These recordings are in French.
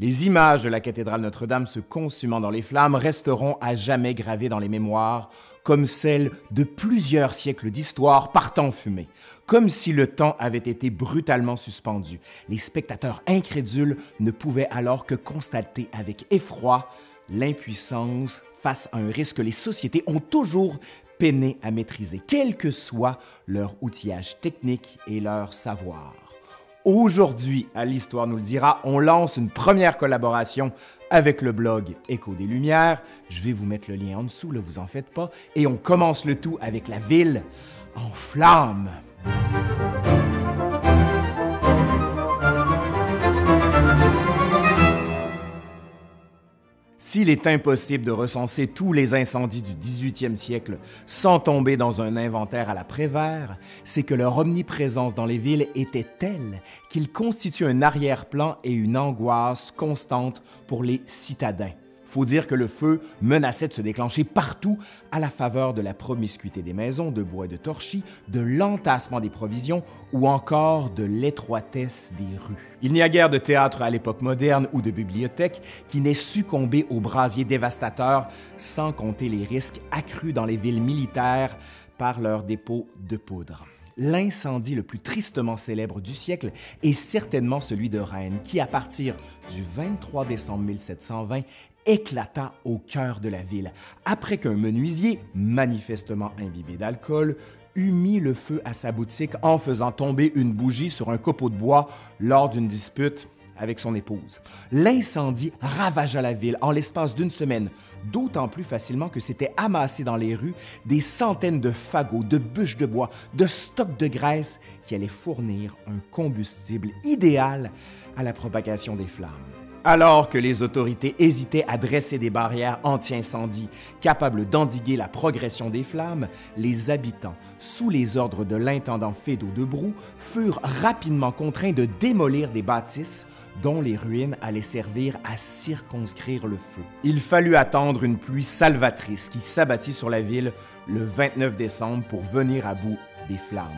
Les images de la cathédrale Notre-Dame se consumant dans les flammes resteront à jamais gravées dans les mémoires, comme celles de plusieurs siècles d'histoire partant fumée, comme si le temps avait été brutalement suspendu. Les spectateurs incrédules ne pouvaient alors que constater avec effroi l'impuissance face à un risque que les sociétés ont toujours peiné à maîtriser, quel que soit leur outillage technique et leur savoir. Aujourd'hui, à l'Histoire nous le dira, on lance une première collaboration avec le blog Écho des Lumières. Je vais vous mettre le lien en dessous, ne vous en faites pas. Et on commence le tout avec la ville en flammes. S'il est impossible de recenser tous les incendies du 18e siècle sans tomber dans un inventaire à la Prévert, c'est que leur omniprésence dans les villes était telle qu'ils constituent un arrière-plan et une angoisse constante pour les citadins faut dire que le feu menaçait de se déclencher partout à la faveur de la promiscuité des maisons de bois et de torchis, de l'entassement des provisions ou encore de l'étroitesse des rues. Il n'y a guère de théâtre à l'époque moderne ou de bibliothèque qui n'ait succombé aux brasiers dévastateurs, sans compter les risques accrus dans les villes militaires par leurs dépôts de poudre. L'incendie le plus tristement célèbre du siècle est certainement celui de Rennes, qui, à partir du 23 décembre 1720, éclata au cœur de la ville, après qu'un menuisier, manifestement imbibé d'alcool, eut mis le feu à sa boutique en faisant tomber une bougie sur un copeau de bois lors d'une dispute avec son épouse. L'incendie ravagea la ville en l'espace d'une semaine, d'autant plus facilement que s'étaient amassés dans les rues des centaines de fagots, de bûches de bois, de stocks de graisse qui allaient fournir un combustible idéal à la propagation des flammes. Alors que les autorités hésitaient à dresser des barrières anti-incendie capables d'endiguer la progression des flammes, les habitants, sous les ordres de l'intendant Fédot de Brou, furent rapidement contraints de démolir des bâtisses dont les ruines allaient servir à circonscrire le feu. Il fallut attendre une pluie salvatrice qui s'abattit sur la ville le 29 décembre pour venir à bout des flammes.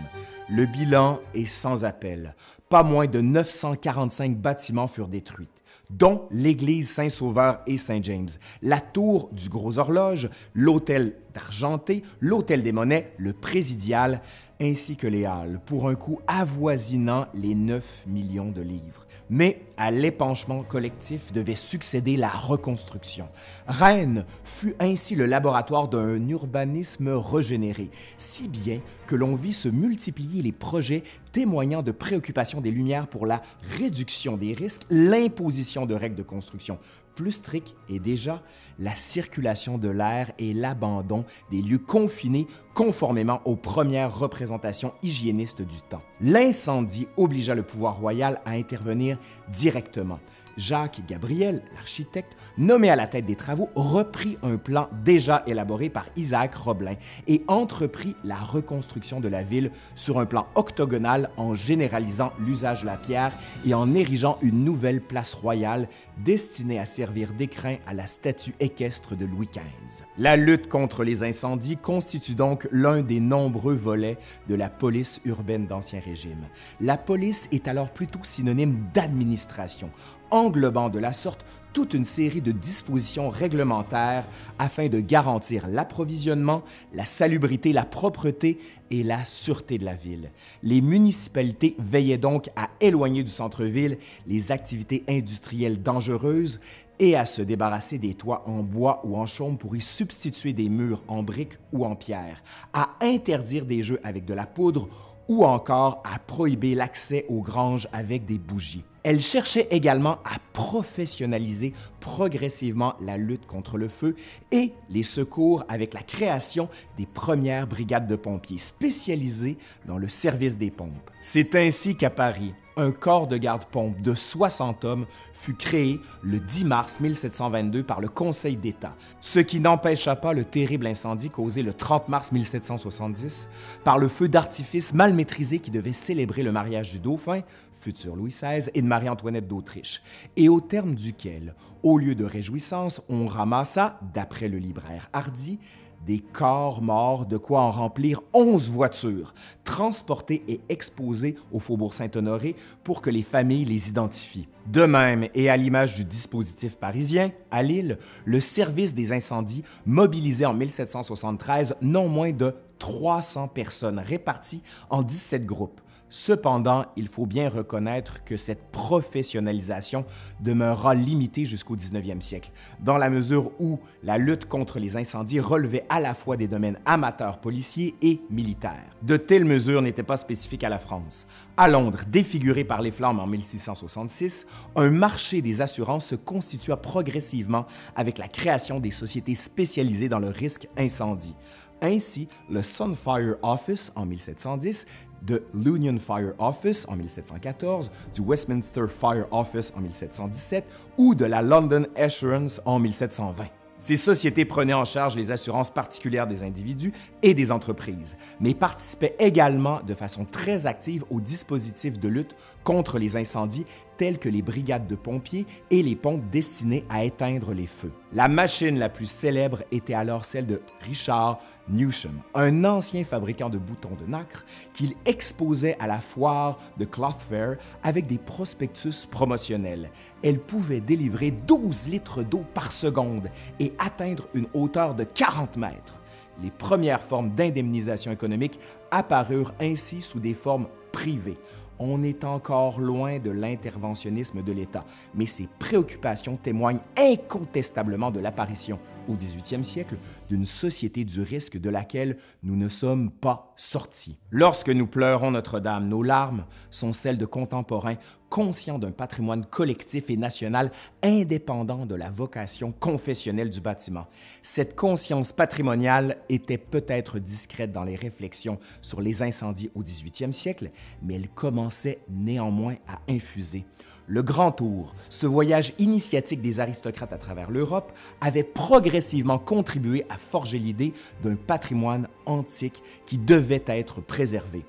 Le bilan est sans appel. Pas moins de 945 bâtiments furent détruits dont l'église Saint-Sauveur et Saint-James, la tour du Gros Horloge, l'hôtel d'Argenté, l'hôtel des Monnaies, le Présidial, ainsi que les Halles, pour un coût avoisinant les 9 millions de livres. Mais à l'épanchement collectif devait succéder la reconstruction. Rennes fut ainsi le laboratoire d'un urbanisme régénéré, si bien que l'on vit se multiplier les projets témoignant de préoccupations des Lumières pour la réduction des risques, l'imposition de règles de construction plus strictes et déjà la circulation de l'air et l'abandon des lieux confinés conformément aux premières représentations hygiénistes du temps. L'incendie obligea le pouvoir royal à intervenir directement. Jacques Gabriel, l'architecte, nommé à la tête des travaux, reprit un plan déjà élaboré par Isaac Roblin et entreprit la reconstruction de la ville sur un plan octogonal en généralisant l'usage de la pierre et en érigeant une nouvelle place royale destinée à servir d'écrin à la statue équestre de Louis XV. La lutte contre les incendies constitue donc l'un des nombreux volets de la police urbaine d'Ancien Régime. La police est alors plutôt synonyme d'administration englobant de la sorte toute une série de dispositions réglementaires afin de garantir l'approvisionnement, la salubrité, la propreté et la sûreté de la ville. Les municipalités veillaient donc à éloigner du centre-ville les activités industrielles dangereuses et à se débarrasser des toits en bois ou en chaume pour y substituer des murs en briques ou en pierre, à interdire des jeux avec de la poudre ou encore à prohiber l'accès aux granges avec des bougies. Elle cherchait également à professionnaliser progressivement la lutte contre le feu et les secours avec la création des premières brigades de pompiers spécialisées dans le service des pompes. C'est ainsi qu'à Paris, un corps de garde-pompe de 60 hommes fut créé le 10 mars 1722 par le Conseil d'État, ce qui n'empêcha pas le terrible incendie causé le 30 mars 1770 par le feu d'artifice mal maîtrisé qui devait célébrer le mariage du dauphin futur Louis XVI, et de Marie-Antoinette d'Autriche, et au terme duquel, au lieu de réjouissance, on ramassa, d'après le libraire Hardy, des corps morts, de quoi en remplir 11 voitures, transportées et exposées au Faubourg Saint-Honoré pour que les familles les identifient. De même, et à l'image du dispositif parisien, à Lille, le service des incendies mobilisait en 1773 non moins de 300 personnes réparties en 17 groupes. Cependant, il faut bien reconnaître que cette professionnalisation demeurera limitée jusqu'au 19e siècle, dans la mesure où la lutte contre les incendies relevait à la fois des domaines amateurs policiers et militaires. De telles mesures n'étaient pas spécifiques à la France. À Londres, défiguré par les flammes en 1666, un marché des assurances se constitua progressivement avec la création des sociétés spécialisées dans le risque incendie. Ainsi, le Sunfire Office en 1710 de l'Union Fire Office en 1714, du Westminster Fire Office en 1717 ou de la London Assurance en 1720. Ces sociétés prenaient en charge les assurances particulières des individus et des entreprises, mais participaient également de façon très active aux dispositifs de lutte contre les incendies tels que les brigades de pompiers et les pompes destinées à éteindre les feux. La machine la plus célèbre était alors celle de Richard Newsham, un ancien fabricant de boutons de nacre qu'il exposait à la foire de Cloth Fair avec des prospectus promotionnels. Elle pouvait délivrer 12 litres d'eau par seconde et atteindre une hauteur de 40 mètres. Les premières formes d'indemnisation économique apparurent ainsi sous des formes privées on est encore loin de l'interventionnisme de l'État, mais ces préoccupations témoignent incontestablement de l'apparition, au 18e siècle, d'une société du risque de laquelle nous ne sommes pas sortis. Lorsque nous pleurons Notre-Dame, nos larmes sont celles de contemporains conscients d'un patrimoine collectif et national indépendant de la vocation confessionnelle du bâtiment. Cette conscience patrimoniale était peut-être discrète dans les réflexions sur les incendies au 18e siècle, mais elle commençait néanmoins à infuser. Le Grand Tour, ce voyage initiatique des aristocrates à travers l'Europe, avait progressivement contribué à forger l'idée d'un patrimoine antique qui devait être préservé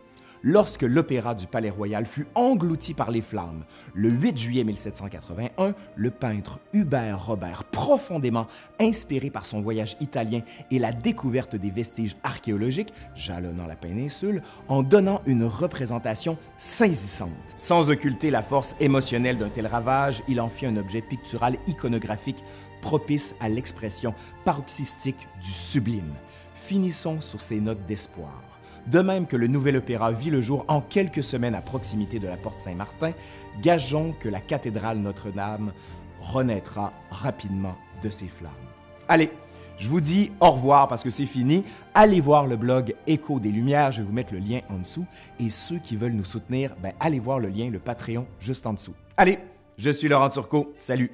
lorsque l'opéra du Palais Royal fut englouti par les flammes. Le 8 juillet 1781, le peintre Hubert Robert, profondément inspiré par son voyage italien et la découverte des vestiges archéologiques jalonnant la péninsule, en donnant une représentation saisissante. Sans occulter la force émotionnelle d'un tel ravage, il en fit un objet pictural iconographique propice à l'expression paroxystique du sublime. Finissons sur ces notes d'espoir. De même que le nouvel opéra vit le jour en quelques semaines à proximité de la porte Saint-Martin, gageons que la cathédrale Notre-Dame renaîtra rapidement de ses flammes. Allez, je vous dis au revoir parce que c'est fini. Allez voir le blog Écho des Lumières, je vais vous mettre le lien en dessous. Et ceux qui veulent nous soutenir, ben, allez voir le lien, le Patreon, juste en dessous. Allez, je suis Laurent Turcot. Salut!